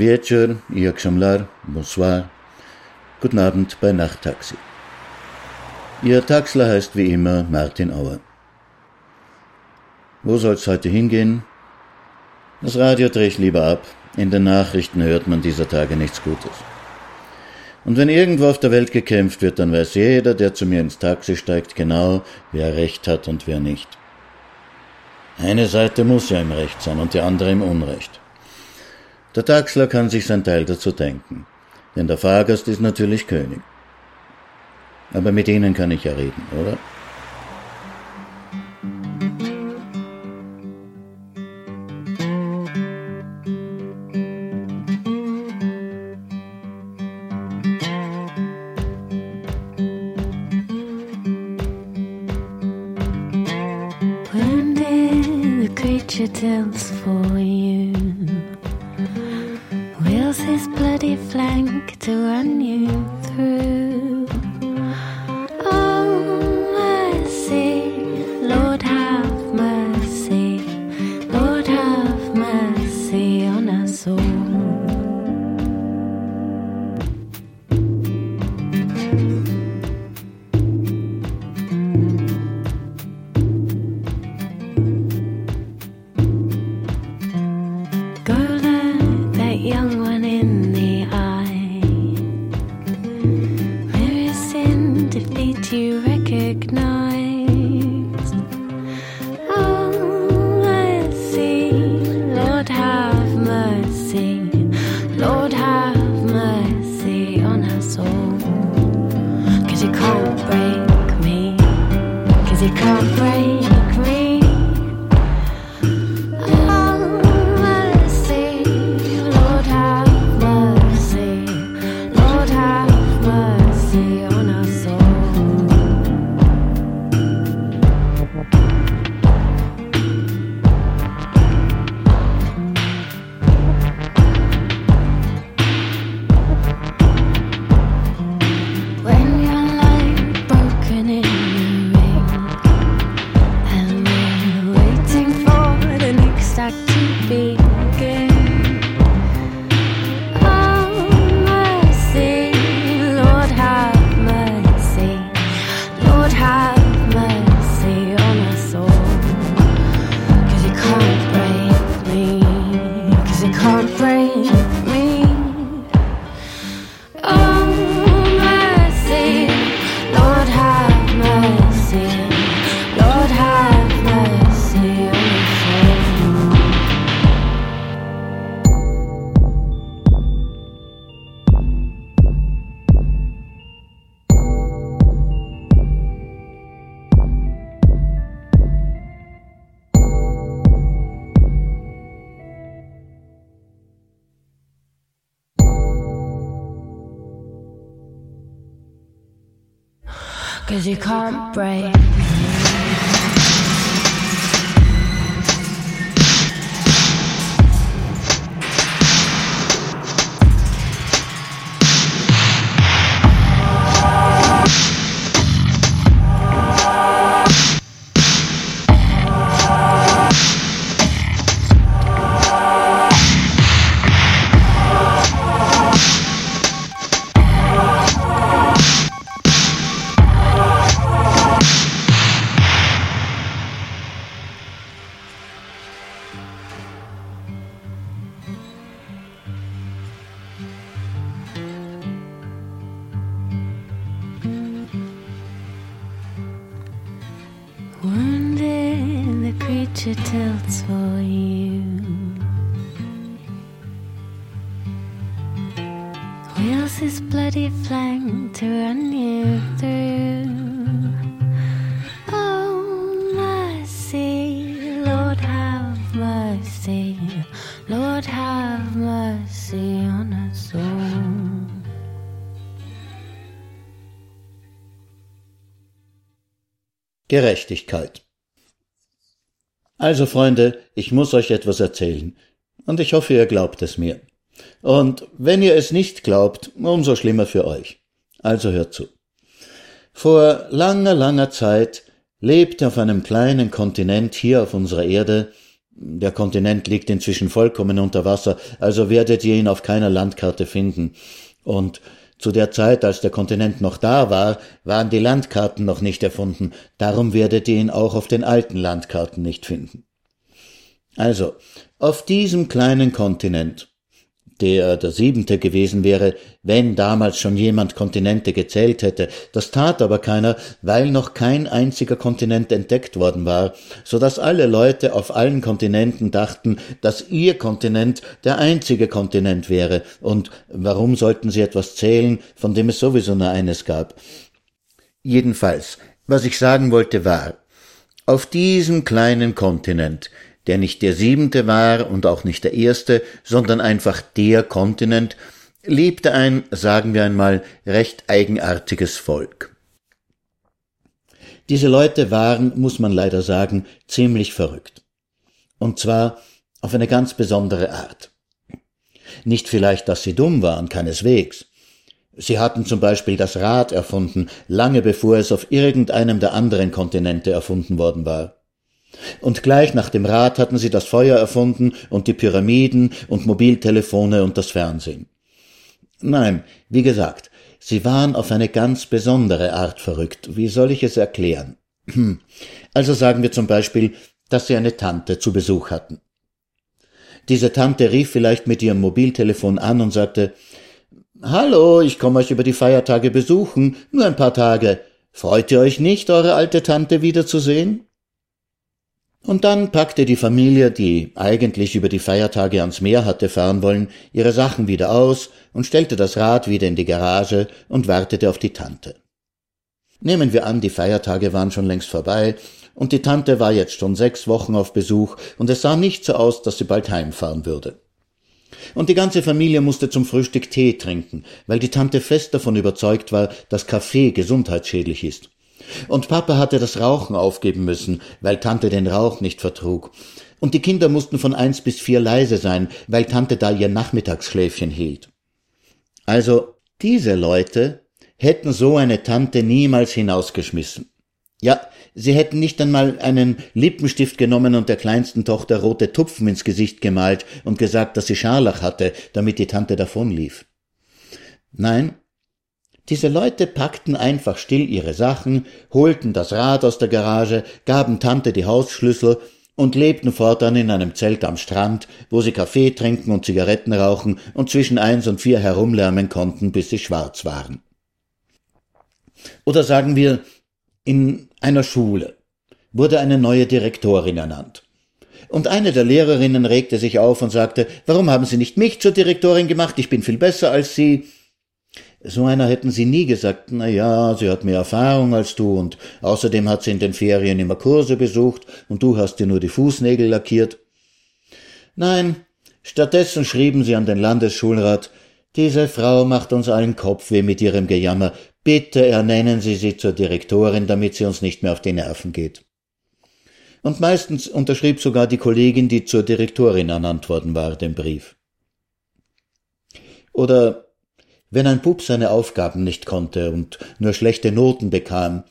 Wieczór, jak bonsoir. Guten Abend bei Nachttaxi. Ihr Taxler heißt wie immer Martin Auer. Wo soll's heute hingehen? Das Radio drehe ich lieber ab. In den Nachrichten hört man dieser Tage nichts Gutes. Und wenn irgendwo auf der Welt gekämpft wird, dann weiß jeder, der zu mir ins Taxi steigt, genau, wer Recht hat und wer nicht. Eine Seite muss ja im Recht sein und die andere im Unrecht. Der Taxler kann sich sein Teil dazu denken, denn der Fahrgast ist natürlich König. Aber mit ihnen kann ich ja reden, oder? Gerechtigkeit. Also Freunde, ich muss euch etwas erzählen, und ich hoffe, ihr glaubt es mir. Und wenn ihr es nicht glaubt, umso schlimmer für euch. Also hört zu. Vor langer, langer Zeit lebte auf einem kleinen Kontinent hier auf unserer Erde, der Kontinent liegt inzwischen vollkommen unter Wasser, also werdet ihr ihn auf keiner Landkarte finden. Und zu der Zeit, als der Kontinent noch da war, waren die Landkarten noch nicht erfunden, darum werdet ihr ihn auch auf den alten Landkarten nicht finden. Also, auf diesem kleinen Kontinent der der siebente gewesen wäre, wenn damals schon jemand Kontinente gezählt hätte. Das tat aber keiner, weil noch kein einziger Kontinent entdeckt worden war, so dass alle Leute auf allen Kontinenten dachten, dass ihr Kontinent der einzige Kontinent wäre. Und warum sollten sie etwas zählen, von dem es sowieso nur eines gab? Jedenfalls, was ich sagen wollte war, auf diesem kleinen Kontinent der nicht der siebente war und auch nicht der erste, sondern einfach der Kontinent, lebte ein, sagen wir einmal, recht eigenartiges Volk. Diese Leute waren, muss man leider sagen, ziemlich verrückt. Und zwar auf eine ganz besondere Art. Nicht vielleicht, dass sie dumm waren, keineswegs. Sie hatten zum Beispiel das Rad erfunden, lange bevor es auf irgendeinem der anderen Kontinente erfunden worden war. Und gleich nach dem Rad hatten sie das Feuer erfunden und die Pyramiden und Mobiltelefone und das Fernsehen. Nein, wie gesagt, sie waren auf eine ganz besondere Art verrückt. Wie soll ich es erklären? Also sagen wir zum Beispiel, dass sie eine Tante zu Besuch hatten. Diese Tante rief vielleicht mit ihrem Mobiltelefon an und sagte Hallo, ich komme euch über die Feiertage besuchen, nur ein paar Tage. Freut ihr euch nicht, eure alte Tante wiederzusehen? Und dann packte die Familie, die eigentlich über die Feiertage ans Meer hatte fahren wollen, ihre Sachen wieder aus und stellte das Rad wieder in die Garage und wartete auf die Tante. Nehmen wir an, die Feiertage waren schon längst vorbei, und die Tante war jetzt schon sechs Wochen auf Besuch, und es sah nicht so aus, dass sie bald heimfahren würde. Und die ganze Familie musste zum Frühstück Tee trinken, weil die Tante fest davon überzeugt war, dass Kaffee gesundheitsschädlich ist. Und Papa hatte das Rauchen aufgeben müssen, weil Tante den Rauch nicht vertrug. Und die Kinder mussten von eins bis vier leise sein, weil Tante da ihr Nachmittagsschläfchen hielt. Also, diese Leute hätten so eine Tante niemals hinausgeschmissen. Ja, sie hätten nicht einmal einen Lippenstift genommen und der kleinsten Tochter rote Tupfen ins Gesicht gemalt und gesagt, dass sie Scharlach hatte, damit die Tante davonlief. Nein, diese Leute packten einfach still ihre Sachen, holten das Rad aus der Garage, gaben Tante die Hausschlüssel und lebten fortan in einem Zelt am Strand, wo sie Kaffee trinken und Zigaretten rauchen und zwischen eins und vier herumlärmen konnten, bis sie schwarz waren. Oder sagen wir, in einer Schule wurde eine neue Direktorin ernannt. Und eine der Lehrerinnen regte sich auf und sagte, warum haben Sie nicht mich zur Direktorin gemacht? Ich bin viel besser als Sie. So einer hätten sie nie gesagt, na ja, sie hat mehr Erfahrung als du und außerdem hat sie in den Ferien immer Kurse besucht und du hast dir nur die Fußnägel lackiert. Nein, stattdessen schrieben sie an den Landesschulrat, diese Frau macht uns allen Kopfweh mit ihrem Gejammer, bitte ernennen Sie sie zur Direktorin, damit sie uns nicht mehr auf die Nerven geht. Und meistens unterschrieb sogar die Kollegin, die zur Direktorin ernannt worden war, den Brief. Oder wenn ein Bub seine Aufgaben nicht konnte und nur schlechte Noten bekam,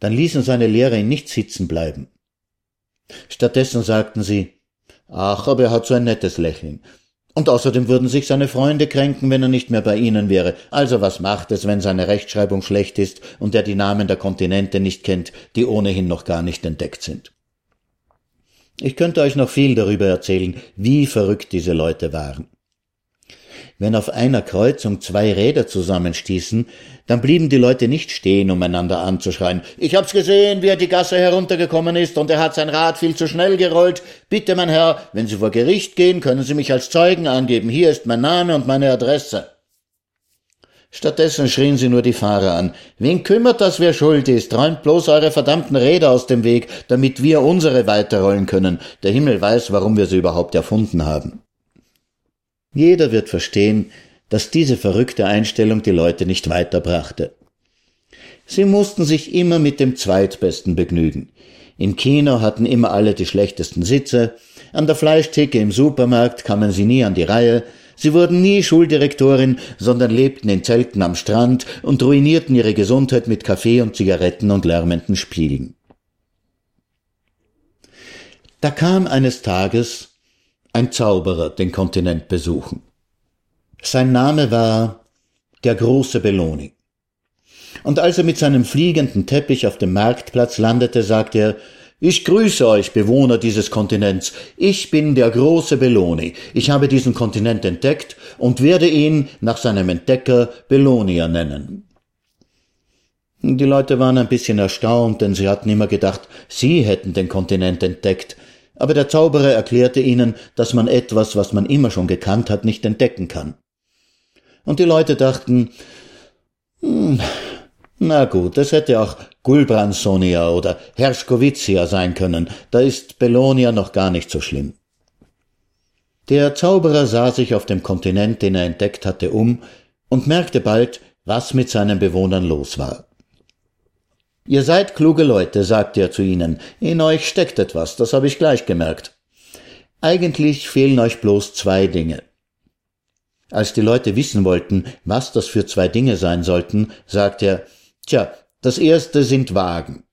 dann ließen seine Lehrer ihn nicht sitzen bleiben. Stattdessen sagten sie, ach, aber er hat so ein nettes Lächeln. Und außerdem würden sich seine Freunde kränken, wenn er nicht mehr bei ihnen wäre. Also was macht es, wenn seine Rechtschreibung schlecht ist und er die Namen der Kontinente nicht kennt, die ohnehin noch gar nicht entdeckt sind? Ich könnte euch noch viel darüber erzählen, wie verrückt diese Leute waren. Wenn auf einer Kreuzung zwei Räder zusammenstießen, dann blieben die Leute nicht stehen, um einander anzuschreien. Ich hab's gesehen, wie er die Gasse heruntergekommen ist, und er hat sein Rad viel zu schnell gerollt. Bitte, mein Herr, wenn Sie vor Gericht gehen, können Sie mich als Zeugen angeben. Hier ist mein Name und meine Adresse. Stattdessen schrien sie nur die Fahrer an. Wen kümmert das, wer schuld ist? Räumt bloß eure verdammten Räder aus dem Weg, damit wir unsere weiterrollen können. Der Himmel weiß, warum wir sie überhaupt erfunden haben. Jeder wird verstehen, dass diese verrückte Einstellung die Leute nicht weiterbrachte. Sie mussten sich immer mit dem Zweitbesten begnügen. Im Kino hatten immer alle die schlechtesten Sitze, an der Fleischtheke im Supermarkt kamen sie nie an die Reihe, Sie wurden nie Schuldirektorin, sondern lebten in Zelten am Strand und ruinierten ihre Gesundheit mit Kaffee und Zigaretten und lärmenden Spielen. Da kam eines Tages ein Zauberer den Kontinent besuchen. Sein Name war der große Belloni. Und als er mit seinem fliegenden Teppich auf dem Marktplatz landete, sagte er, ich grüße euch, Bewohner dieses Kontinents. Ich bin der große Belloni. Ich habe diesen Kontinent entdeckt und werde ihn nach seinem Entdecker Bellonia nennen. Die Leute waren ein bisschen erstaunt, denn sie hatten immer gedacht, sie hätten den Kontinent entdeckt. Aber der Zauberer erklärte ihnen, dass man etwas, was man immer schon gekannt hat, nicht entdecken kann. Und die Leute dachten, hm, na gut, es hätte auch Gulbransonia oder Herschkowitsia sein können, da ist Belonia noch gar nicht so schlimm. Der Zauberer sah sich auf dem Kontinent, den er entdeckt hatte, um und merkte bald, was mit seinen Bewohnern los war. Ihr seid kluge Leute, sagte er zu ihnen, in euch steckt etwas, das habe ich gleich gemerkt. Eigentlich fehlen euch bloß zwei Dinge. Als die Leute wissen wollten, was das für zwei Dinge sein sollten, sagte er, Tja, das erste sind Wagen.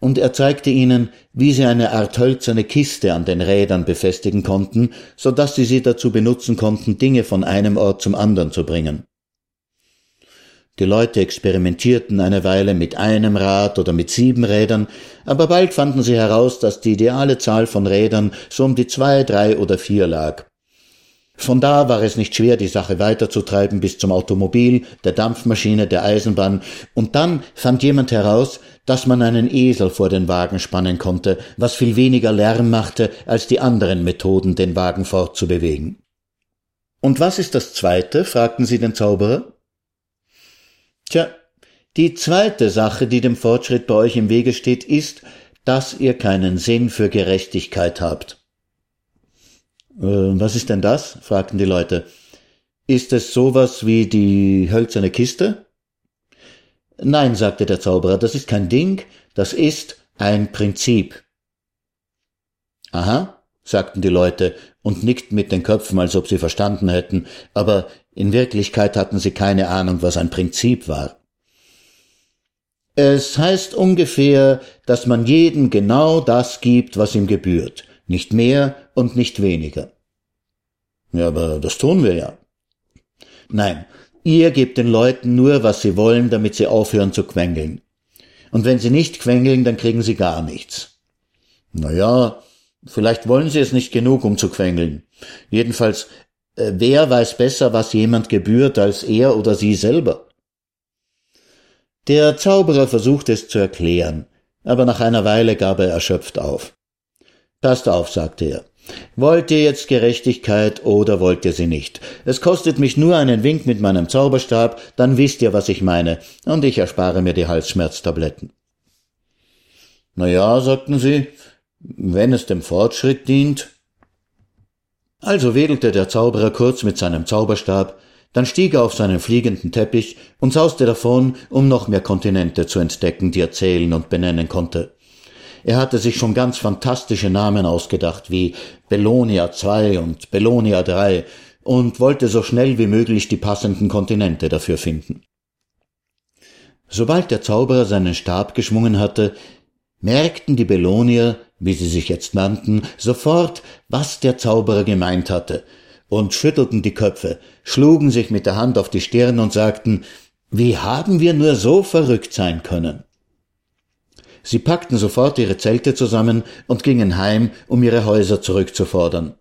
Und er zeigte ihnen, wie sie eine Art hölzerne Kiste an den Rädern befestigen konnten, so dass sie sie dazu benutzen konnten, Dinge von einem Ort zum anderen zu bringen. Die Leute experimentierten eine Weile mit einem Rad oder mit sieben Rädern, aber bald fanden sie heraus, dass die ideale Zahl von Rädern so um die zwei, drei oder vier lag. Von da war es nicht schwer, die Sache weiterzutreiben bis zum Automobil, der Dampfmaschine, der Eisenbahn, und dann fand jemand heraus, dass man einen Esel vor den Wagen spannen konnte, was viel weniger Lärm machte als die anderen Methoden, den Wagen fortzubewegen. Und was ist das zweite? fragten sie den Zauberer. Tja, die zweite Sache, die dem Fortschritt bei euch im Wege steht, ist, dass ihr keinen Sinn für Gerechtigkeit habt. Äh, was ist denn das? fragten die Leute. Ist es sowas wie die hölzerne Kiste? Nein, sagte der Zauberer, das ist kein Ding, das ist ein Prinzip. Aha, sagten die Leute und nickten mit den Köpfen, als ob sie verstanden hätten, aber in Wirklichkeit hatten sie keine Ahnung, was ein Prinzip war. Es heißt ungefähr, dass man jedem genau das gibt, was ihm gebührt, nicht mehr und nicht weniger. Ja, aber das tun wir ja. Nein, ihr gebt den Leuten nur, was sie wollen, damit sie aufhören zu quengeln. Und wenn sie nicht quengeln, dann kriegen sie gar nichts. Na ja, vielleicht wollen sie es nicht genug, um zu quengeln. Jedenfalls, wer weiß besser, was jemand gebührt, als er oder sie selber? Der Zauberer versuchte es zu erklären, aber nach einer Weile gab er erschöpft auf. Passt auf, sagte er. Wollt ihr jetzt Gerechtigkeit oder wollt ihr sie nicht? Es kostet mich nur einen Wink mit meinem Zauberstab, dann wisst ihr, was ich meine, und ich erspare mir die Halsschmerztabletten. Na ja, sagten sie, wenn es dem Fortschritt dient. Also wedelte der Zauberer kurz mit seinem Zauberstab, dann stieg er auf seinen fliegenden Teppich und sauste davon, um noch mehr Kontinente zu entdecken, die er zählen und benennen konnte. Er hatte sich schon ganz fantastische Namen ausgedacht wie Belonia II und Belonia III und wollte so schnell wie möglich die passenden Kontinente dafür finden. Sobald der Zauberer seinen Stab geschwungen hatte, merkten die Belonier, wie sie sich jetzt nannten, sofort, was der Zauberer gemeint hatte, und schüttelten die Köpfe, schlugen sich mit der Hand auf die Stirn und sagten, wie haben wir nur so verrückt sein können? Sie packten sofort ihre Zelte zusammen und gingen heim, um ihre Häuser zurückzufordern.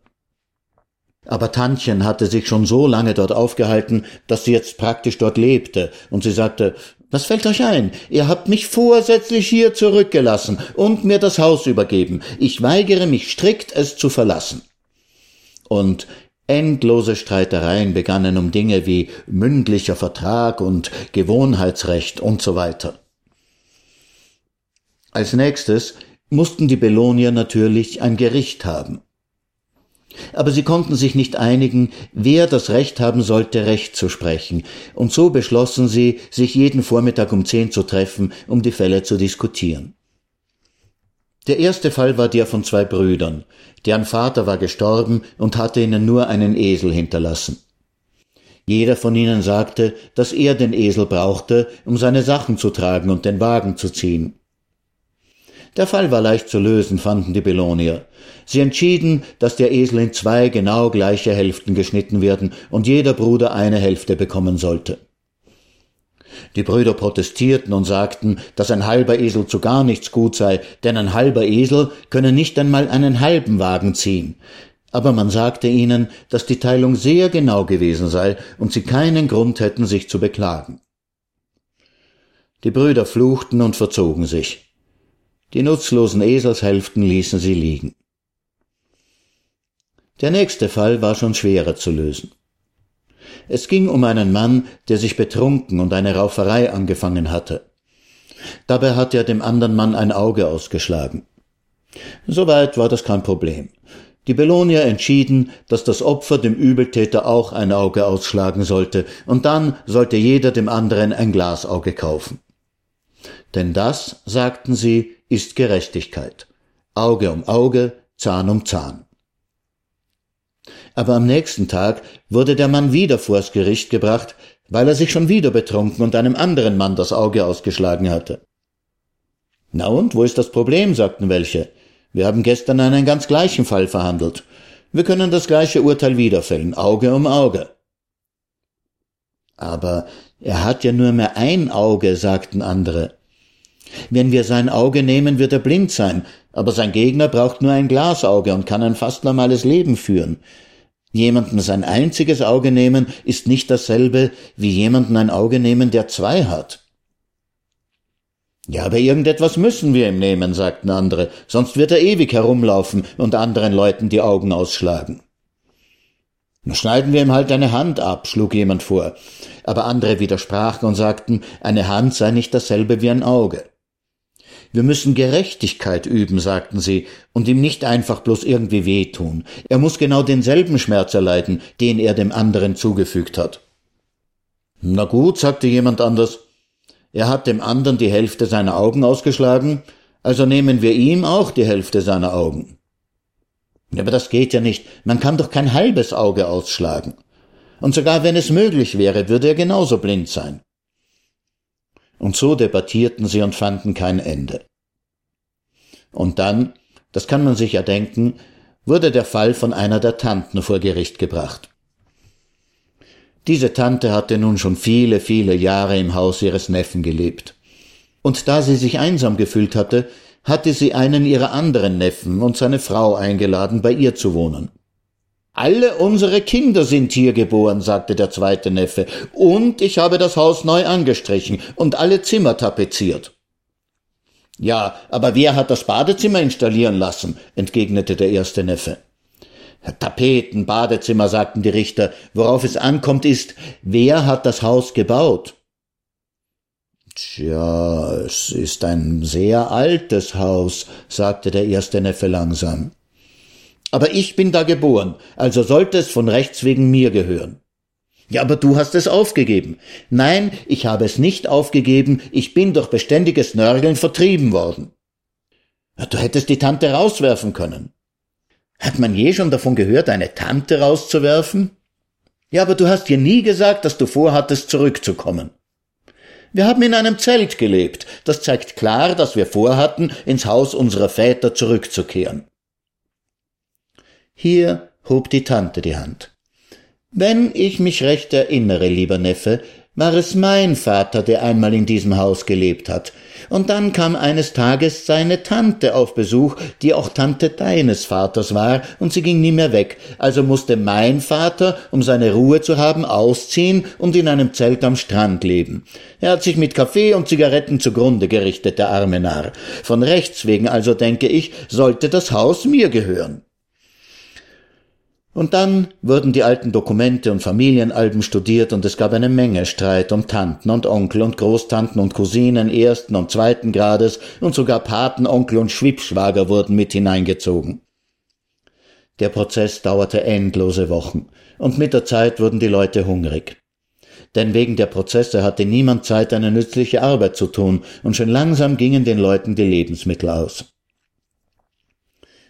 Aber Tantchen hatte sich schon so lange dort aufgehalten, dass sie jetzt praktisch dort lebte, und sie sagte, was fällt euch ein? Ihr habt mich vorsätzlich hier zurückgelassen und mir das Haus übergeben. Ich weigere mich strikt, es zu verlassen. Und endlose Streitereien begannen um Dinge wie mündlicher Vertrag und Gewohnheitsrecht und so weiter. Als nächstes mussten die Belonier natürlich ein Gericht haben. Aber sie konnten sich nicht einigen, wer das Recht haben sollte, Recht zu sprechen, und so beschlossen sie, sich jeden Vormittag um zehn zu treffen, um die Fälle zu diskutieren. Der erste Fall war der von zwei Brüdern, deren Vater war gestorben und hatte ihnen nur einen Esel hinterlassen. Jeder von ihnen sagte, dass er den Esel brauchte, um seine Sachen zu tragen und den Wagen zu ziehen. Der Fall war leicht zu lösen, fanden die Belonier. Sie entschieden, dass der Esel in zwei genau gleiche Hälften geschnitten werden und jeder Bruder eine Hälfte bekommen sollte. Die Brüder protestierten und sagten, dass ein halber Esel zu gar nichts gut sei, denn ein halber Esel könne nicht einmal einen halben Wagen ziehen. Aber man sagte ihnen, dass die Teilung sehr genau gewesen sei und sie keinen Grund hätten, sich zu beklagen. Die Brüder fluchten und verzogen sich. Die nutzlosen Eselshälften ließen sie liegen. Der nächste Fall war schon schwerer zu lösen. Es ging um einen Mann, der sich betrunken und eine Rauferei angefangen hatte. Dabei hatte er dem anderen Mann ein Auge ausgeschlagen. Soweit war das kein Problem. Die Belonier entschieden, dass das Opfer dem Übeltäter auch ein Auge ausschlagen sollte, und dann sollte jeder dem anderen ein Glasauge kaufen. Denn das, sagten sie, ist Gerechtigkeit. Auge um Auge, Zahn um Zahn. Aber am nächsten Tag wurde der Mann wieder vors Gericht gebracht, weil er sich schon wieder betrunken und einem anderen Mann das Auge ausgeschlagen hatte. Na und, wo ist das Problem? sagten welche. Wir haben gestern einen ganz gleichen Fall verhandelt. Wir können das gleiche Urteil wiederfällen, Auge um Auge. Aber er hat ja nur mehr ein Auge, sagten andere. Wenn wir sein Auge nehmen, wird er blind sein, aber sein Gegner braucht nur ein Glasauge und kann ein fast normales Leben führen. Jemanden sein einziges Auge nehmen, ist nicht dasselbe wie jemanden ein Auge nehmen, der zwei hat. Ja, aber irgendetwas müssen wir ihm nehmen, sagten andere, sonst wird er ewig herumlaufen und anderen Leuten die Augen ausschlagen. Schneiden wir ihm halt eine Hand ab, schlug jemand vor, aber andere widersprachen und sagten, eine Hand sei nicht dasselbe wie ein Auge. Wir müssen Gerechtigkeit üben, sagten sie, und ihm nicht einfach bloß irgendwie wehtun. Er muss genau denselben Schmerz erleiden, den er dem anderen zugefügt hat. Na gut, sagte jemand anders. Er hat dem anderen die Hälfte seiner Augen ausgeschlagen, also nehmen wir ihm auch die Hälfte seiner Augen. Aber das geht ja nicht. Man kann doch kein halbes Auge ausschlagen. Und sogar wenn es möglich wäre, würde er genauso blind sein. Und so debattierten sie und fanden kein Ende. Und dann, das kann man sich ja denken, wurde der Fall von einer der Tanten vor Gericht gebracht. Diese Tante hatte nun schon viele, viele Jahre im Haus ihres Neffen gelebt. Und da sie sich einsam gefühlt hatte, hatte sie einen ihrer anderen Neffen und seine Frau eingeladen, bei ihr zu wohnen. Alle unsere Kinder sind hier geboren, sagte der zweite Neffe, und ich habe das Haus neu angestrichen und alle Zimmer tapeziert. Ja, aber wer hat das Badezimmer installieren lassen? entgegnete der erste Neffe. Tapeten, Badezimmer, sagten die Richter. Worauf es ankommt, ist, wer hat das Haus gebaut? Tja, es ist ein sehr altes Haus, sagte der erste Neffe langsam. Aber ich bin da geboren, also sollte es von Rechts wegen mir gehören. Ja, aber du hast es aufgegeben. Nein, ich habe es nicht aufgegeben, ich bin durch beständiges Nörgeln vertrieben worden. Du hättest die Tante rauswerfen können. Hat man je schon davon gehört, eine Tante rauszuwerfen? Ja, aber du hast dir nie gesagt, dass du vorhattest, zurückzukommen. Wir haben in einem Zelt gelebt. Das zeigt klar, dass wir vorhatten, ins Haus unserer Väter zurückzukehren. Hier hob die Tante die Hand. Wenn ich mich recht erinnere, lieber Neffe, war es mein Vater, der einmal in diesem Haus gelebt hat. Und dann kam eines Tages seine Tante auf Besuch, die auch Tante deines Vaters war, und sie ging nie mehr weg. Also musste mein Vater, um seine Ruhe zu haben, ausziehen und in einem Zelt am Strand leben. Er hat sich mit Kaffee und Zigaretten zugrunde gerichtet, der arme Narr. Von Rechts wegen also, denke ich, sollte das Haus mir gehören. Und dann wurden die alten Dokumente und Familienalben studiert und es gab eine Menge Streit um Tanten und Onkel und Großtanten und Cousinen ersten und zweiten Grades und sogar Patenonkel und Schwippschwager wurden mit hineingezogen. Der Prozess dauerte endlose Wochen und mit der Zeit wurden die Leute hungrig. Denn wegen der Prozesse hatte niemand Zeit, eine nützliche Arbeit zu tun und schon langsam gingen den Leuten die Lebensmittel aus.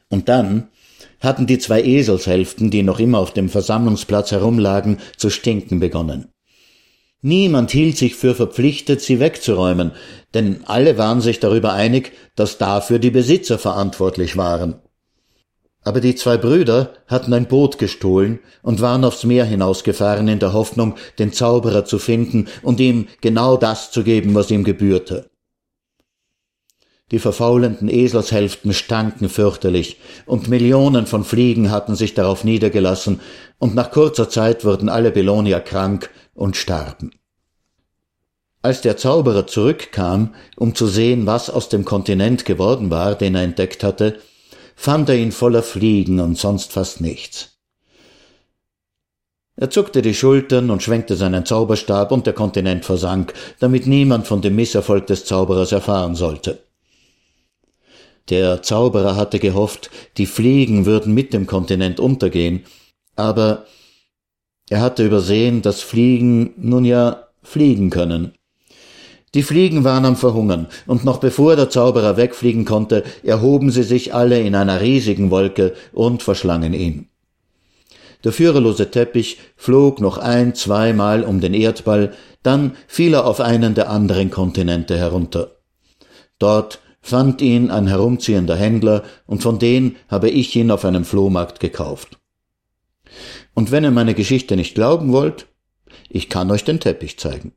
Und dann hatten die zwei Eselshälften, die noch immer auf dem Versammlungsplatz herumlagen, zu stinken begonnen. Niemand hielt sich für verpflichtet, sie wegzuräumen, denn alle waren sich darüber einig, dass dafür die Besitzer verantwortlich waren. Aber die zwei Brüder hatten ein Boot gestohlen und waren aufs Meer hinausgefahren in der Hoffnung, den Zauberer zu finden und ihm genau das zu geben, was ihm gebührte. Die verfaulenden Eselshälften stanken fürchterlich, und Millionen von Fliegen hatten sich darauf niedergelassen, und nach kurzer Zeit wurden alle Belonier krank und starben. Als der Zauberer zurückkam, um zu sehen, was aus dem Kontinent geworden war, den er entdeckt hatte, fand er ihn voller Fliegen und sonst fast nichts. Er zuckte die Schultern und schwenkte seinen Zauberstab, und der Kontinent versank, damit niemand von dem Misserfolg des Zauberers erfahren sollte. Der Zauberer hatte gehofft, die Fliegen würden mit dem Kontinent untergehen, aber er hatte übersehen, dass Fliegen nun ja fliegen können. Die Fliegen waren am Verhungern, und noch bevor der Zauberer wegfliegen konnte, erhoben sie sich alle in einer riesigen Wolke und verschlangen ihn. Der führerlose Teppich flog noch ein, zweimal um den Erdball, dann fiel er auf einen der anderen Kontinente herunter. Dort fand ihn ein herumziehender Händler, und von den habe ich ihn auf einem Flohmarkt gekauft. Und wenn ihr meine Geschichte nicht glauben wollt, ich kann euch den Teppich zeigen.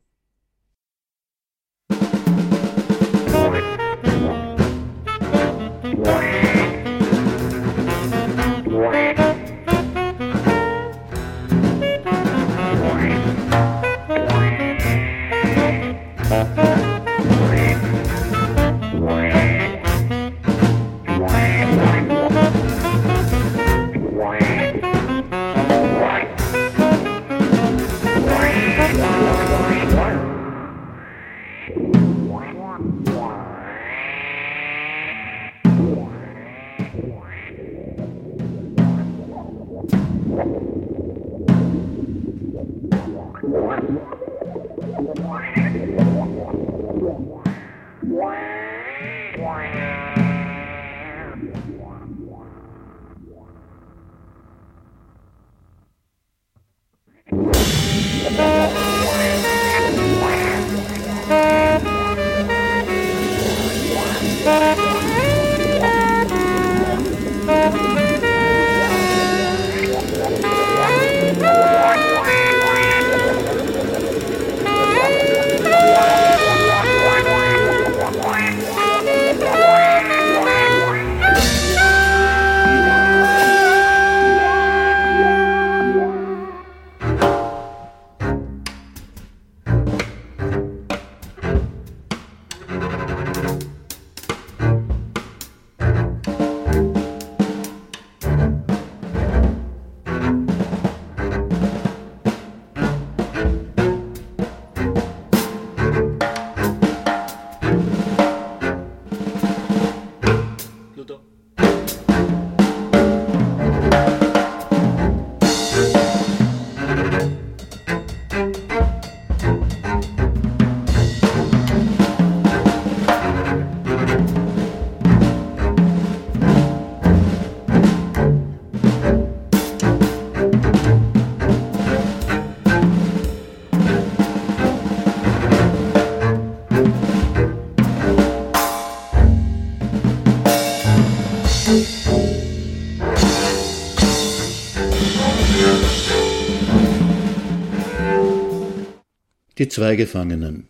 Zwei Gefangenen.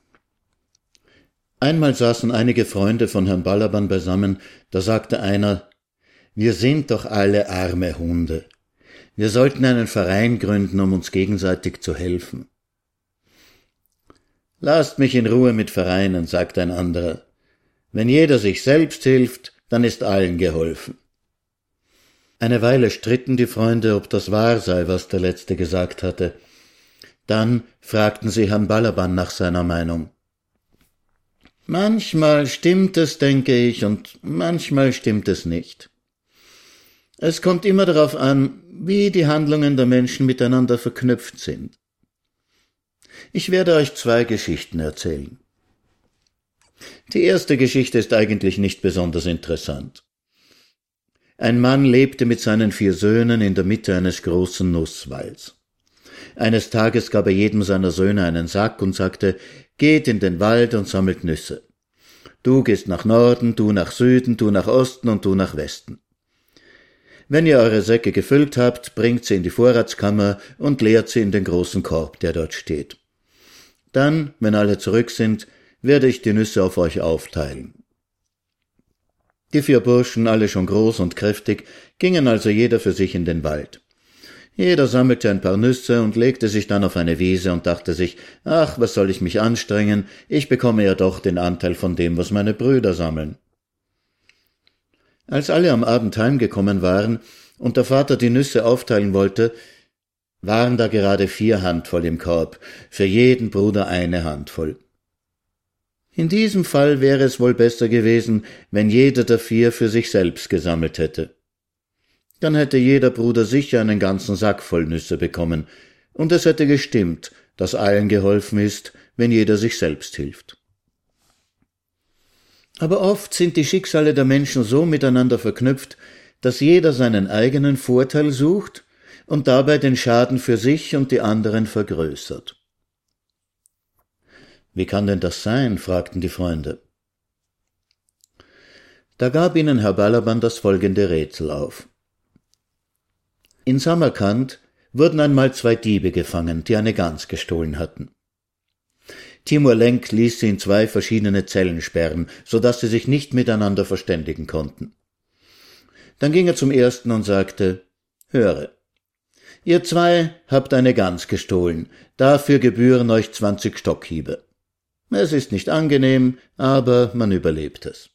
Einmal saßen einige Freunde von Herrn Balaban beisammen, da sagte einer, wir sind doch alle arme Hunde. Wir sollten einen Verein gründen, um uns gegenseitig zu helfen. Lasst mich in Ruhe mit Vereinen, sagte ein anderer. Wenn jeder sich selbst hilft, dann ist allen geholfen. Eine Weile stritten die Freunde, ob das wahr sei, was der Letzte gesagt hatte. Dann fragten sie Herrn Balaban nach seiner Meinung. Manchmal stimmt es, denke ich, und manchmal stimmt es nicht. Es kommt immer darauf an, wie die Handlungen der Menschen miteinander verknüpft sind. Ich werde euch zwei Geschichten erzählen. Die erste Geschichte ist eigentlich nicht besonders interessant. Ein Mann lebte mit seinen vier Söhnen in der Mitte eines großen Nusswalds. Eines Tages gab er jedem seiner Söhne einen Sack und sagte, geht in den Wald und sammelt Nüsse. Du gehst nach Norden, du nach Süden, du nach Osten und du nach Westen. Wenn ihr eure Säcke gefüllt habt, bringt sie in die Vorratskammer und leert sie in den großen Korb, der dort steht. Dann, wenn alle zurück sind, werde ich die Nüsse auf euch aufteilen. Die vier Burschen, alle schon groß und kräftig, gingen also jeder für sich in den Wald. Jeder sammelte ein paar Nüsse und legte sich dann auf eine Wiese und dachte sich, ach, was soll ich mich anstrengen, ich bekomme ja doch den Anteil von dem, was meine Brüder sammeln. Als alle am Abend heimgekommen waren und der Vater die Nüsse aufteilen wollte, waren da gerade vier Handvoll im Korb, für jeden Bruder eine Handvoll. In diesem Fall wäre es wohl besser gewesen, wenn jeder der vier für sich selbst gesammelt hätte dann hätte jeder Bruder sicher einen ganzen Sack voll Nüsse bekommen, und es hätte gestimmt, dass allen geholfen ist, wenn jeder sich selbst hilft. Aber oft sind die Schicksale der Menschen so miteinander verknüpft, dass jeder seinen eigenen Vorteil sucht und dabei den Schaden für sich und die anderen vergrößert. Wie kann denn das sein? fragten die Freunde. Da gab ihnen Herr Balaban das folgende Rätsel auf. In Samarkand wurden einmal zwei Diebe gefangen, die eine Gans gestohlen hatten. Timur Lenk ließ sie in zwei verschiedene Zellen sperren, so dass sie sich nicht miteinander verständigen konnten. Dann ging er zum ersten und sagte, Höre, ihr zwei habt eine Gans gestohlen, dafür gebühren euch zwanzig Stockhiebe. Es ist nicht angenehm, aber man überlebt es.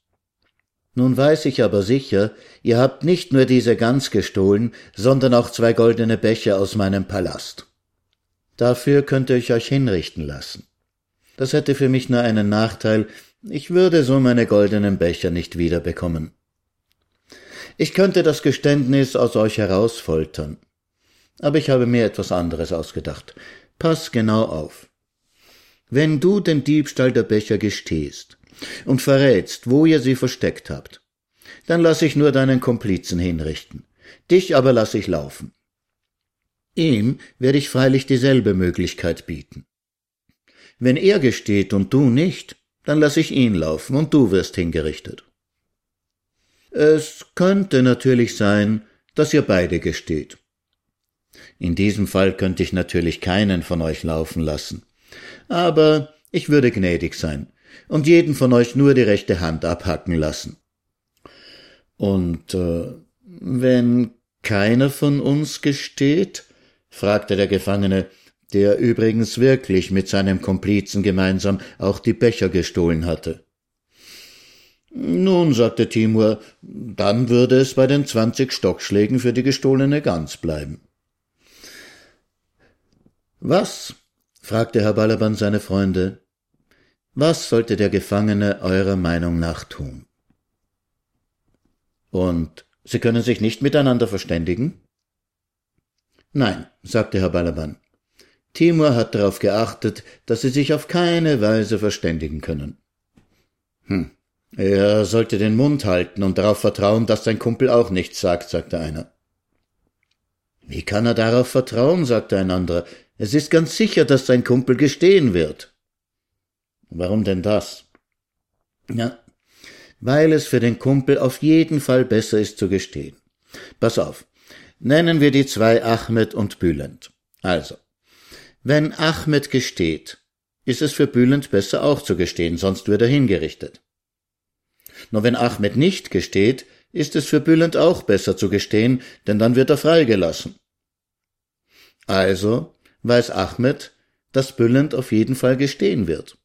Nun weiß ich aber sicher, ihr habt nicht nur diese Gans gestohlen, sondern auch zwei goldene Becher aus meinem Palast. Dafür könnte ich euch hinrichten lassen. Das hätte für mich nur einen Nachteil, ich würde so meine goldenen Becher nicht wiederbekommen. Ich könnte das Geständnis aus euch herausfoltern. Aber ich habe mir etwas anderes ausgedacht. Pass genau auf. Wenn du den Diebstahl der Becher gestehst, und verrätst, wo ihr sie versteckt habt. Dann lass ich nur deinen Komplizen hinrichten. Dich aber lass ich laufen. Ihm werde ich freilich dieselbe Möglichkeit bieten. Wenn er gesteht und du nicht, dann lass ich ihn laufen und du wirst hingerichtet. Es könnte natürlich sein, dass ihr beide gesteht. In diesem Fall könnte ich natürlich keinen von euch laufen lassen. Aber ich würde gnädig sein und jeden von euch nur die rechte Hand abhacken lassen. Und äh, wenn keiner von uns gesteht? fragte der Gefangene, der übrigens wirklich mit seinem Komplizen gemeinsam auch die Becher gestohlen hatte. Nun, sagte Timur, dann würde es bei den zwanzig Stockschlägen für die gestohlene Gans bleiben. Was? fragte Herr Balaban seine Freunde. Was sollte der Gefangene eurer Meinung nach tun? Und Sie können sich nicht miteinander verständigen? Nein, sagte Herr Balaban. Timur hat darauf geachtet, dass sie sich auf keine Weise verständigen können. Hm. Er sollte den Mund halten und darauf vertrauen, dass sein Kumpel auch nichts sagt, sagte einer. Wie kann er darauf vertrauen, sagte ein anderer. Es ist ganz sicher, dass sein Kumpel gestehen wird. Warum denn das? Ja, weil es für den Kumpel auf jeden Fall besser ist zu gestehen. Pass auf. Nennen wir die zwei Ahmed und Bülent. Also, wenn Ahmed gesteht, ist es für Bülent besser auch zu gestehen, sonst wird er hingerichtet. Nur wenn Ahmed nicht gesteht, ist es für Bülent auch besser zu gestehen, denn dann wird er freigelassen. Also weiß Ahmed, dass Bülent auf jeden Fall gestehen wird.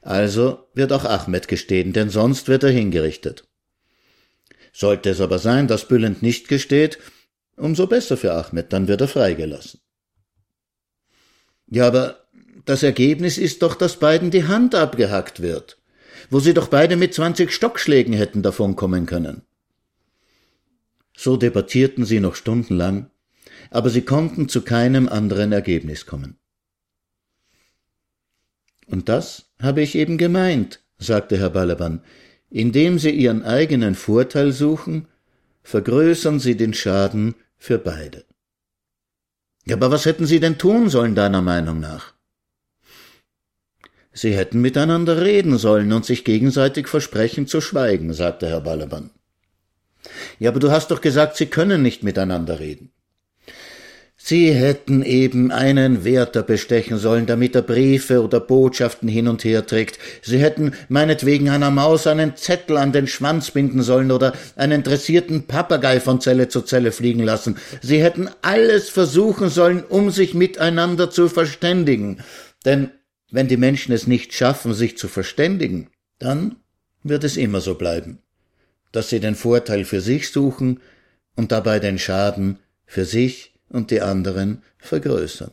Also wird auch Ahmed gestehen, denn sonst wird er hingerichtet. Sollte es aber sein, dass Bülent nicht gesteht, umso besser für Ahmed, dann wird er freigelassen. Ja, aber das Ergebnis ist doch, dass beiden die Hand abgehackt wird, wo sie doch beide mit zwanzig Stockschlägen hätten davonkommen können. So debattierten sie noch stundenlang, aber sie konnten zu keinem anderen Ergebnis kommen. Und das habe ich eben gemeint, sagte Herr Balaban. Indem Sie Ihren eigenen Vorteil suchen, vergrößern Sie den Schaden für beide. Ja, aber was hätten Sie denn tun sollen, deiner Meinung nach? Sie hätten miteinander reden sollen und sich gegenseitig versprechen zu schweigen, sagte Herr Balaban. Ja, aber du hast doch gesagt, Sie können nicht miteinander reden. Sie hätten eben einen Wärter bestechen sollen, damit er Briefe oder Botschaften hin und her trägt. Sie hätten meinetwegen einer Maus einen Zettel an den Schwanz binden sollen oder einen dressierten Papagei von Zelle zu Zelle fliegen lassen. Sie hätten alles versuchen sollen, um sich miteinander zu verständigen. Denn wenn die Menschen es nicht schaffen, sich zu verständigen, dann wird es immer so bleiben, dass sie den Vorteil für sich suchen und dabei den Schaden für sich und die anderen vergrößern.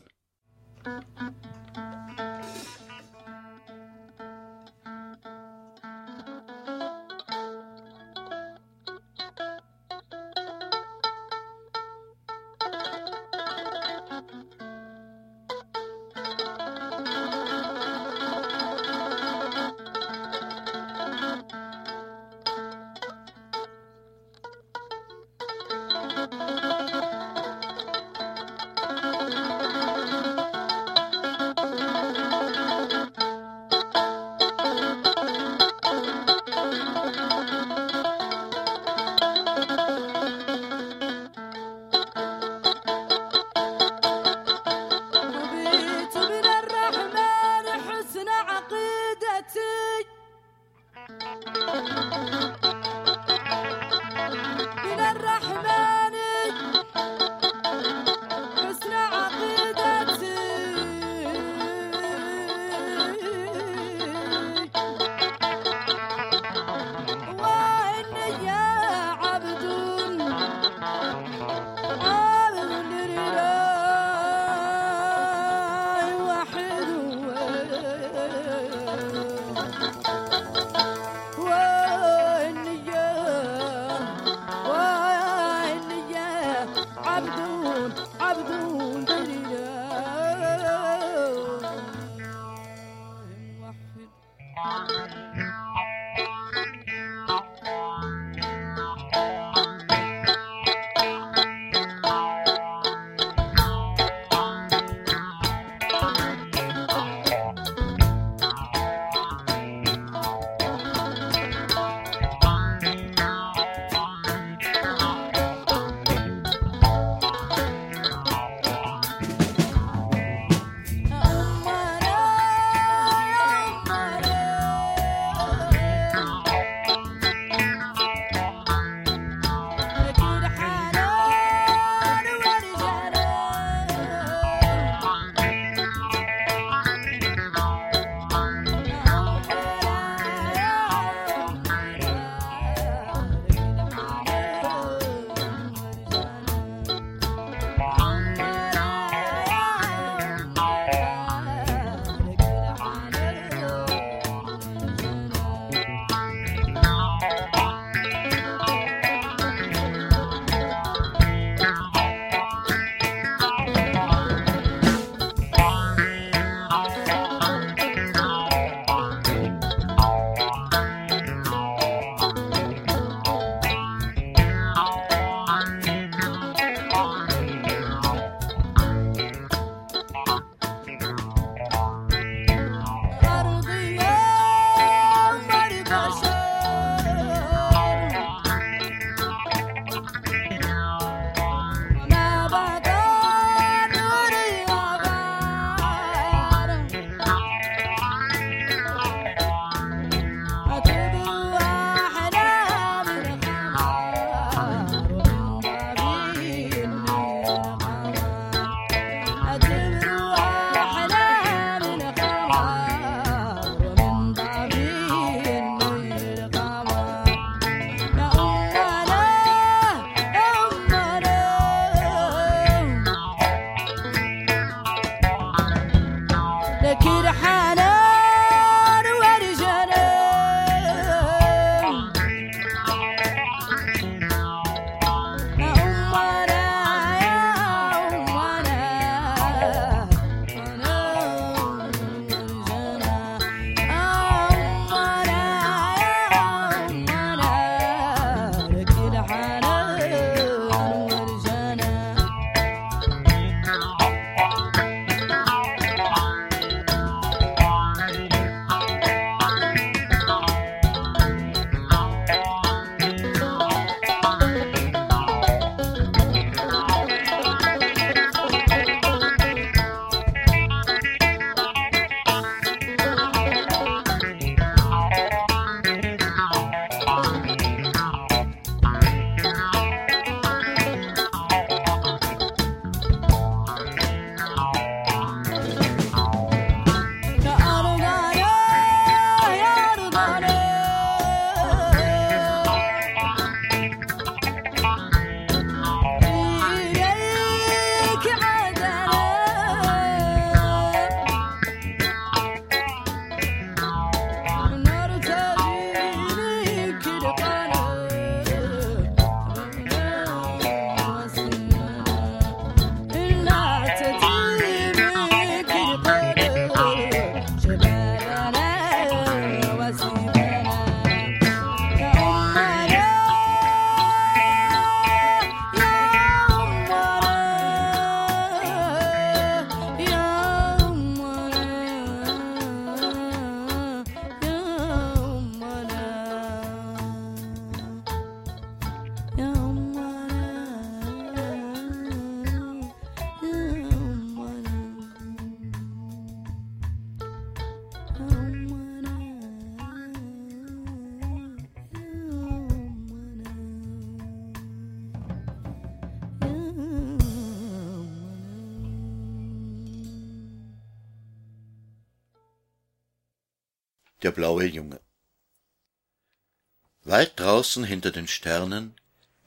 Weit draußen hinter den Sternen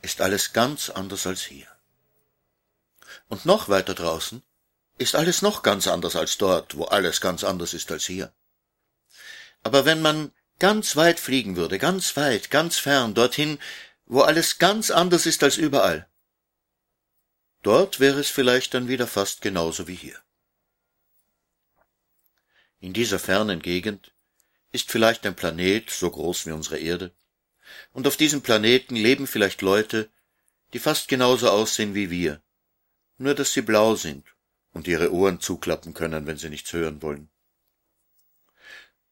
ist alles ganz anders als hier. Und noch weiter draußen ist alles noch ganz anders als dort, wo alles ganz anders ist als hier. Aber wenn man ganz weit fliegen würde, ganz weit, ganz fern, dorthin, wo alles ganz anders ist als überall, dort wäre es vielleicht dann wieder fast genauso wie hier. In dieser fernen Gegend ist vielleicht ein Planet so groß wie unsere Erde, und auf diesem Planeten leben vielleicht Leute, die fast genauso aussehen wie wir, nur dass sie blau sind und ihre Ohren zuklappen können, wenn sie nichts hören wollen.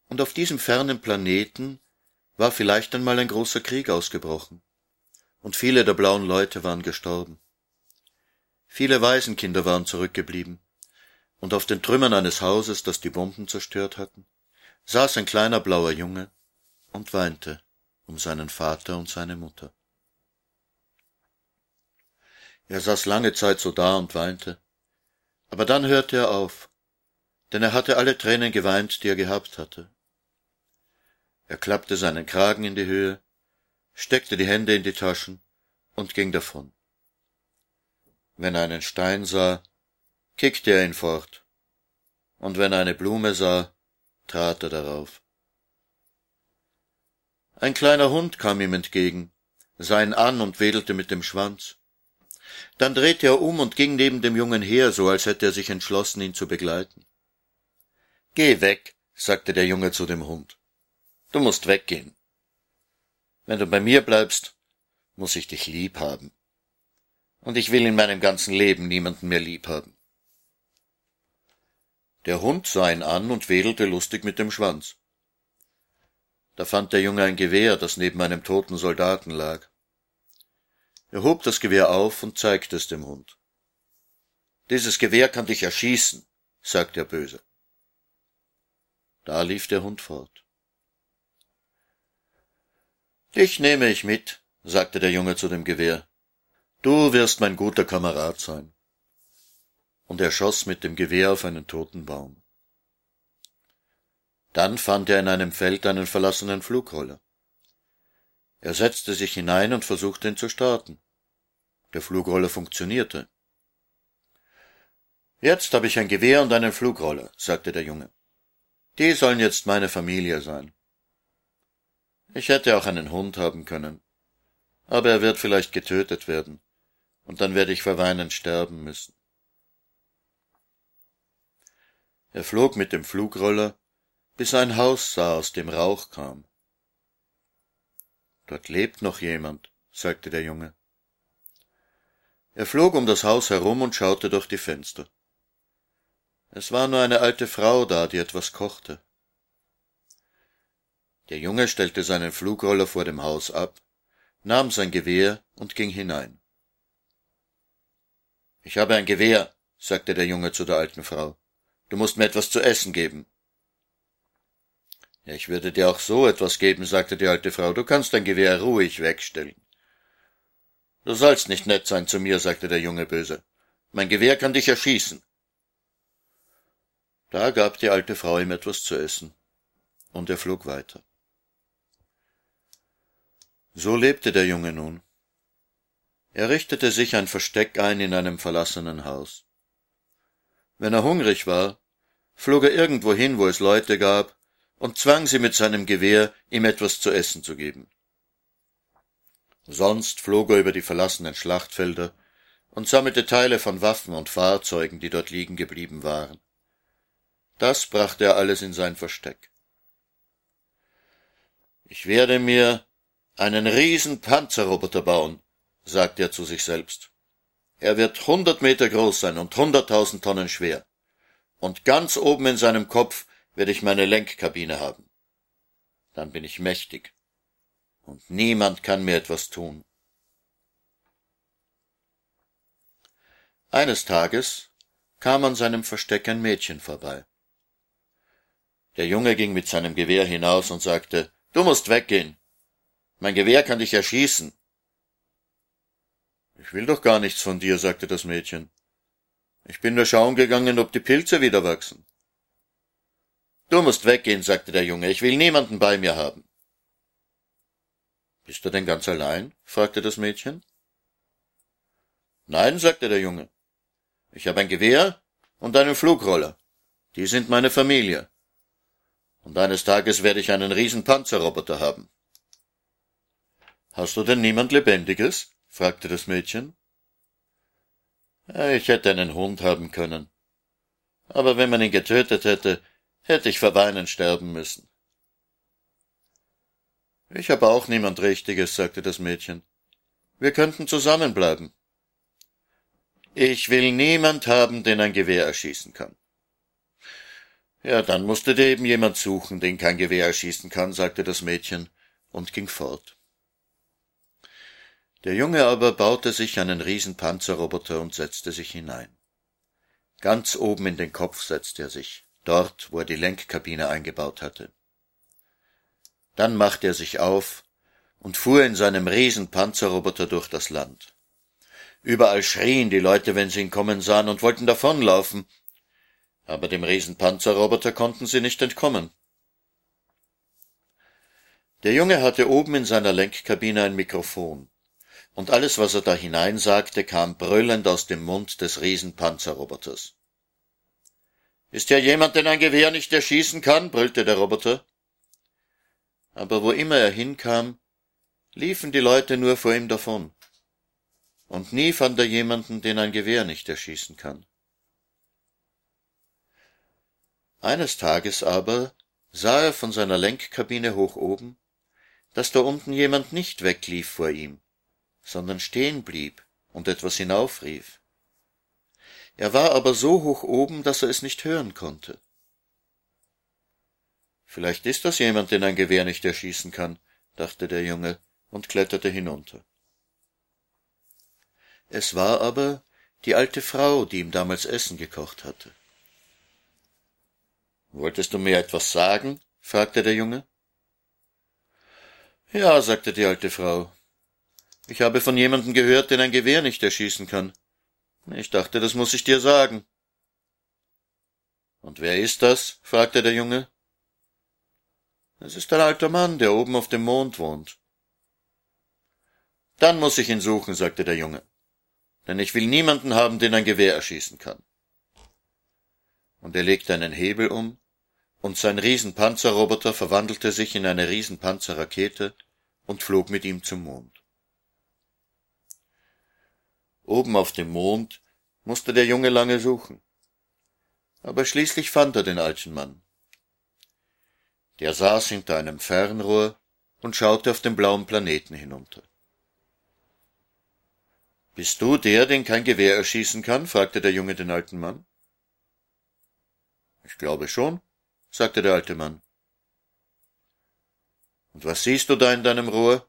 Und auf diesem fernen Planeten war vielleicht einmal ein großer Krieg ausgebrochen, und viele der blauen Leute waren gestorben. Viele Waisenkinder waren zurückgeblieben, und auf den Trümmern eines Hauses, das die Bomben zerstört hatten, saß ein kleiner blauer Junge und weinte um seinen Vater und seine Mutter. Er saß lange Zeit so da und weinte, aber dann hörte er auf, denn er hatte alle Tränen geweint, die er gehabt hatte. Er klappte seinen Kragen in die Höhe, steckte die Hände in die Taschen und ging davon. Wenn er einen Stein sah, kickte er ihn fort, und wenn er eine Blume sah, trat er darauf. Ein kleiner Hund kam ihm entgegen, sah ihn an und wedelte mit dem Schwanz. Dann drehte er um und ging neben dem Jungen her, so als hätte er sich entschlossen, ihn zu begleiten. Geh weg, sagte der Junge zu dem Hund. Du musst weggehen. Wenn du bei mir bleibst, muss ich dich lieb haben. Und ich will in meinem ganzen Leben niemanden mehr lieb haben. Der Hund sah ihn an und wedelte lustig mit dem Schwanz. Da fand der Junge ein Gewehr, das neben einem toten Soldaten lag. Er hob das Gewehr auf und zeigte es dem Hund. Dieses Gewehr kann dich erschießen, sagte er böse. Da lief der Hund fort. Dich nehme ich mit, sagte der Junge zu dem Gewehr. Du wirst mein guter Kamerad sein. Und er schoss mit dem Gewehr auf einen toten Baum. Dann fand er in einem Feld einen verlassenen Flugroller. Er setzte sich hinein und versuchte ihn zu starten. Der Flugroller funktionierte. Jetzt habe ich ein Gewehr und einen Flugroller, sagte der Junge. Die sollen jetzt meine Familie sein. Ich hätte auch einen Hund haben können. Aber er wird vielleicht getötet werden, und dann werde ich vor Weinen sterben müssen. Er flog mit dem Flugroller, bis ein Haus sah, aus dem Rauch kam. Dort lebt noch jemand, sagte der Junge. Er flog um das Haus herum und schaute durch die Fenster. Es war nur eine alte Frau da, die etwas kochte. Der Junge stellte seinen Flugroller vor dem Haus ab, nahm sein Gewehr und ging hinein. Ich habe ein Gewehr, sagte der Junge zu der alten Frau. Du musst mir etwas zu essen geben. Ich würde dir auch so etwas geben, sagte die alte Frau. Du kannst dein Gewehr ruhig wegstellen. Du sollst nicht nett sein zu mir, sagte der Junge böse. Mein Gewehr kann dich erschießen. Da gab die alte Frau ihm etwas zu essen, und er flog weiter. So lebte der Junge nun. Er richtete sich ein Versteck ein in einem verlassenen Haus. Wenn er hungrig war, flog er irgendwo hin, wo es Leute gab, und zwang sie mit seinem Gewehr, ihm etwas zu essen zu geben. Sonst flog er über die verlassenen Schlachtfelder und sammelte Teile von Waffen und Fahrzeugen, die dort liegen geblieben waren. Das brachte er alles in sein Versteck. Ich werde mir einen riesen Panzerroboter bauen, sagte er zu sich selbst. Er wird hundert Meter groß sein und hunderttausend Tonnen schwer. Und ganz oben in seinem Kopf werde ich meine Lenkkabine haben. Dann bin ich mächtig. Und niemand kann mir etwas tun. Eines Tages kam an seinem Versteck ein Mädchen vorbei. Der Junge ging mit seinem Gewehr hinaus und sagte, Du musst weggehen. Mein Gewehr kann dich erschießen. Ich will doch gar nichts von dir, sagte das Mädchen. Ich bin nur schauen gegangen, ob die Pilze wieder wachsen. Du musst weggehen, sagte der Junge, ich will niemanden bei mir haben. Bist du denn ganz allein? fragte das Mädchen. Nein, sagte der Junge. Ich habe ein Gewehr und einen Flugroller. Die sind meine Familie. Und eines Tages werde ich einen riesen Panzerroboter haben. Hast du denn niemand Lebendiges? fragte das Mädchen. Ich hätte einen Hund haben können. Aber wenn man ihn getötet hätte, hätte ich vor Weinen sterben müssen. Ich habe auch niemand Richtiges, sagte das Mädchen. Wir könnten zusammenbleiben. Ich will niemand haben, den ein Gewehr erschießen kann. Ja, dann musst du dir eben jemand suchen, den kein Gewehr erschießen kann, sagte das Mädchen und ging fort. Der Junge aber baute sich einen Riesenpanzerroboter und setzte sich hinein. Ganz oben in den Kopf setzte er sich, dort, wo er die Lenkkabine eingebaut hatte. Dann machte er sich auf und fuhr in seinem Riesenpanzerroboter durch das Land. Überall schrien die Leute, wenn sie ihn kommen sahen und wollten davonlaufen, aber dem Riesenpanzerroboter konnten sie nicht entkommen. Der Junge hatte oben in seiner Lenkkabine ein Mikrofon, und alles, was er da hineinsagte, kam brüllend aus dem Mund des Riesenpanzerroboters. Ist ja jemand, den ein Gewehr nicht erschießen kann? brüllte der Roboter. Aber wo immer er hinkam, liefen die Leute nur vor ihm davon. Und nie fand er jemanden, den ein Gewehr nicht erschießen kann. Eines Tages aber sah er von seiner Lenkkabine hoch oben, dass da unten jemand nicht weglief vor ihm, sondern stehen blieb und etwas hinaufrief. Er war aber so hoch oben, dass er es nicht hören konnte. Vielleicht ist das jemand, den ein Gewehr nicht erschießen kann, dachte der Junge und kletterte hinunter. Es war aber die alte Frau, die ihm damals Essen gekocht hatte. Wolltest du mir etwas sagen? fragte der Junge. Ja, sagte die alte Frau. Ich habe von jemandem gehört, den ein Gewehr nicht erschießen kann. Ich dachte, das muss ich dir sagen. Und wer ist das? fragte der Junge. Es ist ein alter Mann, der oben auf dem Mond wohnt. Dann muss ich ihn suchen, sagte der Junge, denn ich will niemanden haben, den ein Gewehr erschießen kann. Und er legte einen Hebel um, und sein Riesenpanzerroboter verwandelte sich in eine Riesenpanzerrakete und flog mit ihm zum Mond. Oben auf dem Mond musste der Junge lange suchen. Aber schließlich fand er den alten Mann. Der saß hinter einem Fernrohr und schaute auf den blauen Planeten hinunter. Bist du der, den kein Gewehr erschießen kann? fragte der Junge den alten Mann. Ich glaube schon, sagte der alte Mann. Und was siehst du da in deinem Rohr?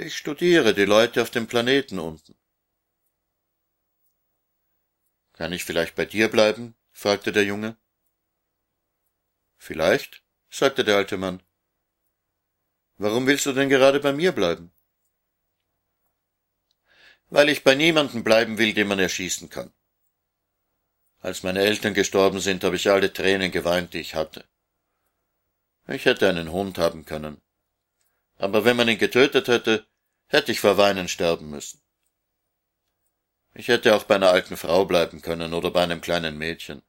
Ich studiere die Leute auf dem Planeten unten. Kann ich vielleicht bei dir bleiben? fragte der Junge. Vielleicht, sagte der alte Mann. Warum willst du denn gerade bei mir bleiben? Weil ich bei niemandem bleiben will, den man erschießen kann. Als meine Eltern gestorben sind, habe ich alle Tränen geweint, die ich hatte. Ich hätte einen Hund haben können aber wenn man ihn getötet hätte, hätte ich vor Weinen sterben müssen. Ich hätte auch bei einer alten Frau bleiben können oder bei einem kleinen Mädchen.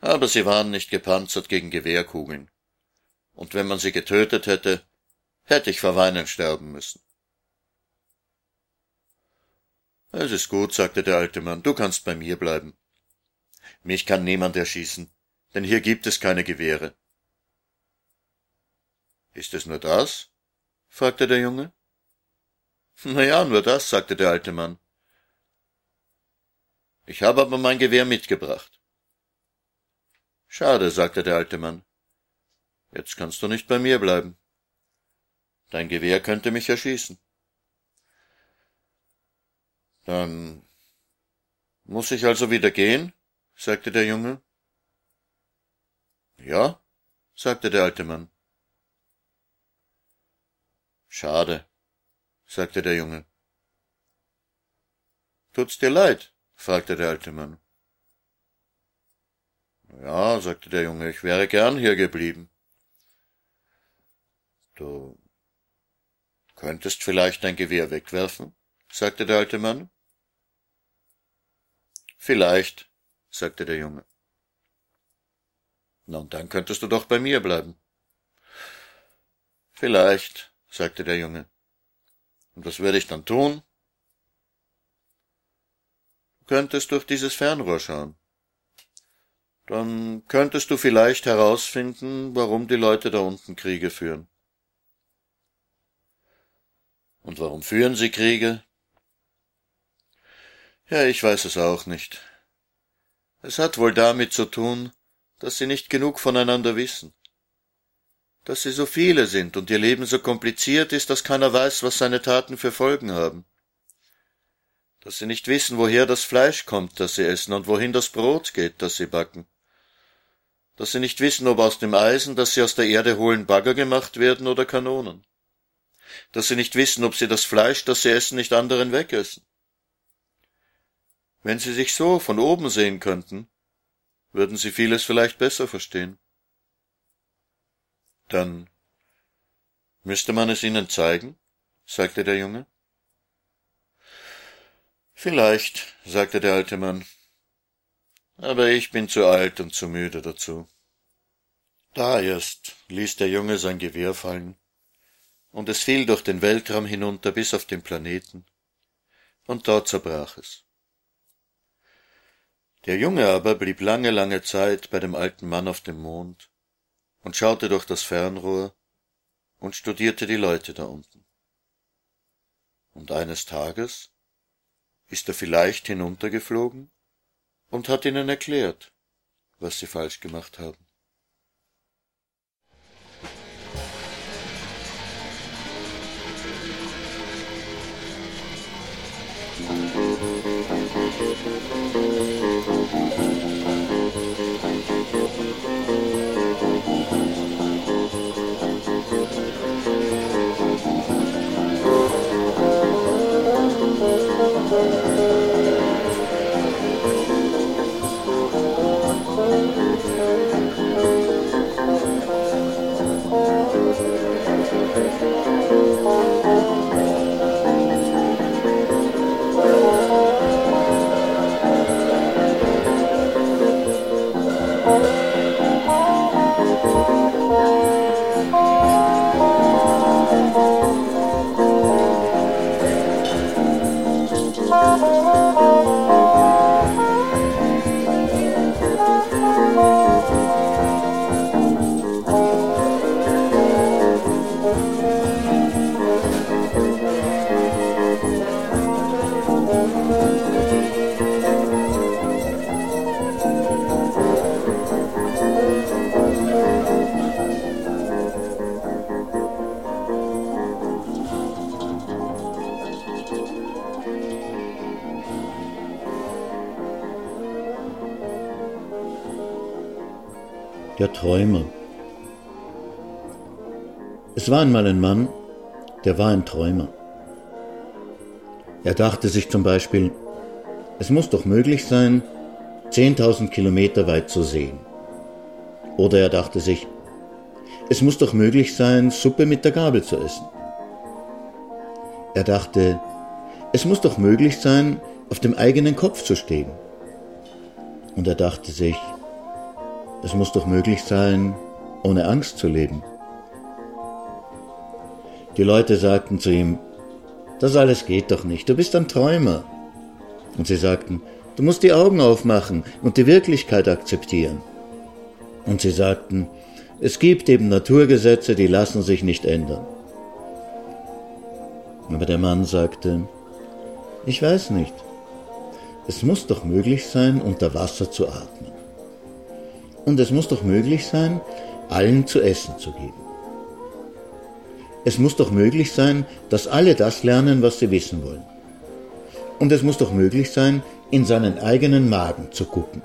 Aber sie waren nicht gepanzert gegen Gewehrkugeln. Und wenn man sie getötet hätte, hätte ich vor Weinen sterben müssen. Es ist gut, sagte der alte Mann, du kannst bei mir bleiben. Mich kann niemand erschießen, denn hier gibt es keine Gewehre. Ist es nur das? fragte der Junge. Na ja, nur das, sagte der alte Mann. Ich habe aber mein Gewehr mitgebracht. Schade, sagte der alte Mann. Jetzt kannst du nicht bei mir bleiben. Dein Gewehr könnte mich erschießen. Dann muss ich also wieder gehen? sagte der Junge. Ja, sagte der alte Mann. Schade, sagte der Junge. Tut's dir leid? fragte der alte Mann. Ja, sagte der Junge, ich wäre gern hier geblieben. Du könntest vielleicht dein Gewehr wegwerfen, sagte der alte Mann. Vielleicht, sagte der Junge. Na, und dann könntest du doch bei mir bleiben. Vielleicht, sagte der Junge. Und was würde ich dann tun? Du könntest durch dieses Fernrohr schauen. Dann könntest du vielleicht herausfinden, warum die Leute da unten Kriege führen. Und warum führen sie Kriege? Ja, ich weiß es auch nicht. Es hat wohl damit zu tun, dass sie nicht genug voneinander wissen. Dass sie so viele sind und ihr Leben so kompliziert ist, dass keiner weiß, was seine Taten für Folgen haben. Dass sie nicht wissen, woher das Fleisch kommt, das sie essen, und wohin das Brot geht, das sie backen. Dass sie nicht wissen, ob aus dem Eisen, das sie aus der Erde holen, Bagger gemacht werden oder Kanonen. Dass sie nicht wissen, ob sie das Fleisch, das sie essen, nicht anderen wegessen. Wenn sie sich so von oben sehen könnten, würden sie vieles vielleicht besser verstehen. Dann müsste man es ihnen zeigen, sagte der Junge. Vielleicht, sagte der alte Mann, aber ich bin zu alt und zu müde dazu. Da erst ließ der Junge sein Gewehr fallen, und es fiel durch den Weltraum hinunter bis auf den Planeten, und dort zerbrach es. Der Junge aber blieb lange, lange Zeit bei dem alten Mann auf dem Mond und schaute durch das Fernrohr und studierte die Leute da unten. Und eines Tages ist er vielleicht hinuntergeflogen und hat ihnen erklärt, was sie falsch gemacht haben. Der Träumer. Es war einmal ein Mann, der war ein Träumer. Er dachte sich zum Beispiel, es muss doch möglich sein, 10.000 Kilometer weit zu sehen. Oder er dachte sich, es muss doch möglich sein, Suppe mit der Gabel zu essen. Er dachte, es muss doch möglich sein, auf dem eigenen Kopf zu stehen. Und er dachte sich, es muss doch möglich sein, ohne Angst zu leben. Die Leute sagten zu ihm, das alles geht doch nicht, du bist ein Träumer. Und sie sagten, du musst die Augen aufmachen und die Wirklichkeit akzeptieren. Und sie sagten, es gibt eben Naturgesetze, die lassen sich nicht ändern. Aber der Mann sagte, ich weiß nicht, es muss doch möglich sein, unter Wasser zu atmen. Und es muss doch möglich sein, allen zu essen zu geben. Es muss doch möglich sein, dass alle das lernen, was sie wissen wollen. Und es muss doch möglich sein, in seinen eigenen Magen zu gucken.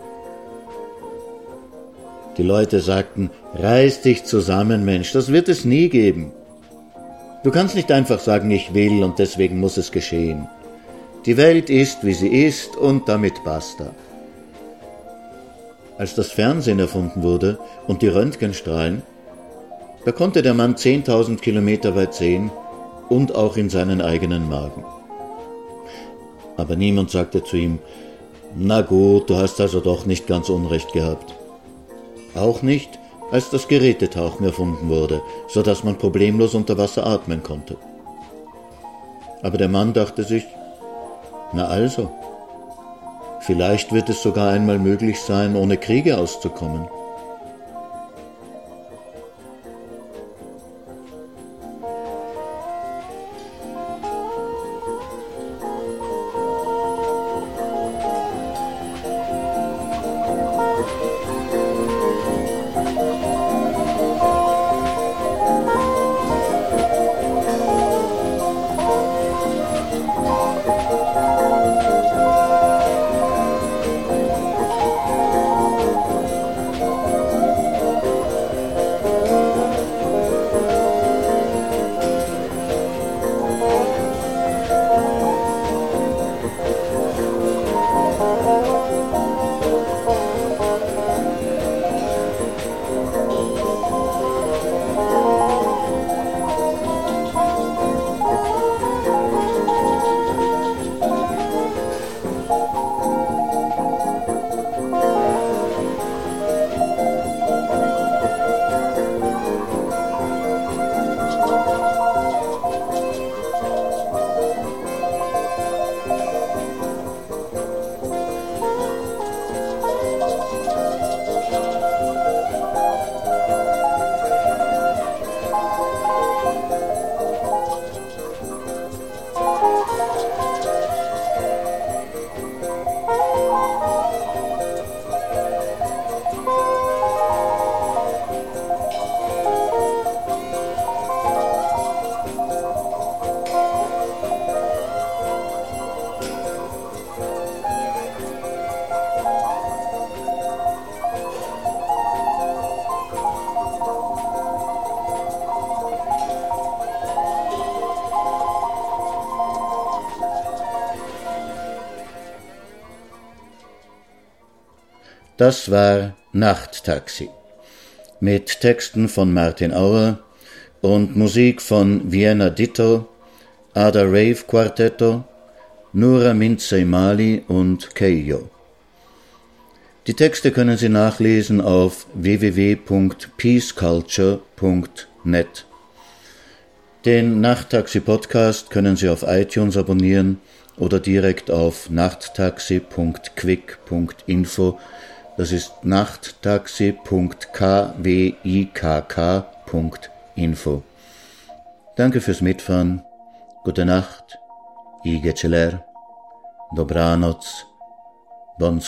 Die Leute sagten, reiß dich zusammen, Mensch, das wird es nie geben. Du kannst nicht einfach sagen, ich will und deswegen muss es geschehen. Die Welt ist, wie sie ist und damit basta. Als das Fernsehen erfunden wurde und die Röntgenstrahlen, da konnte der Mann 10.000 Kilometer weit sehen und auch in seinen eigenen Magen. Aber niemand sagte zu ihm, na gut, du hast also doch nicht ganz Unrecht gehabt. Auch nicht, als das Gerätetauchen erfunden wurde, so dass man problemlos unter Wasser atmen konnte. Aber der Mann dachte sich, na also, vielleicht wird es sogar einmal möglich sein, ohne Kriege auszukommen. Das war Nachttaxi mit Texten von Martin Auer und Musik von Vienna Ditto, Ada Rave Quartetto, Nura Minzei Mali und Keio. Die Texte können Sie nachlesen auf www.peaceculture.net. Den Nachttaxi Podcast können Sie auf iTunes abonnieren oder direkt auf nachttaxi.quick.info das ist nachttaxi.kwikk.info. Danke fürs Mitfahren. Gute Nacht. I Dobranoc. Bonne.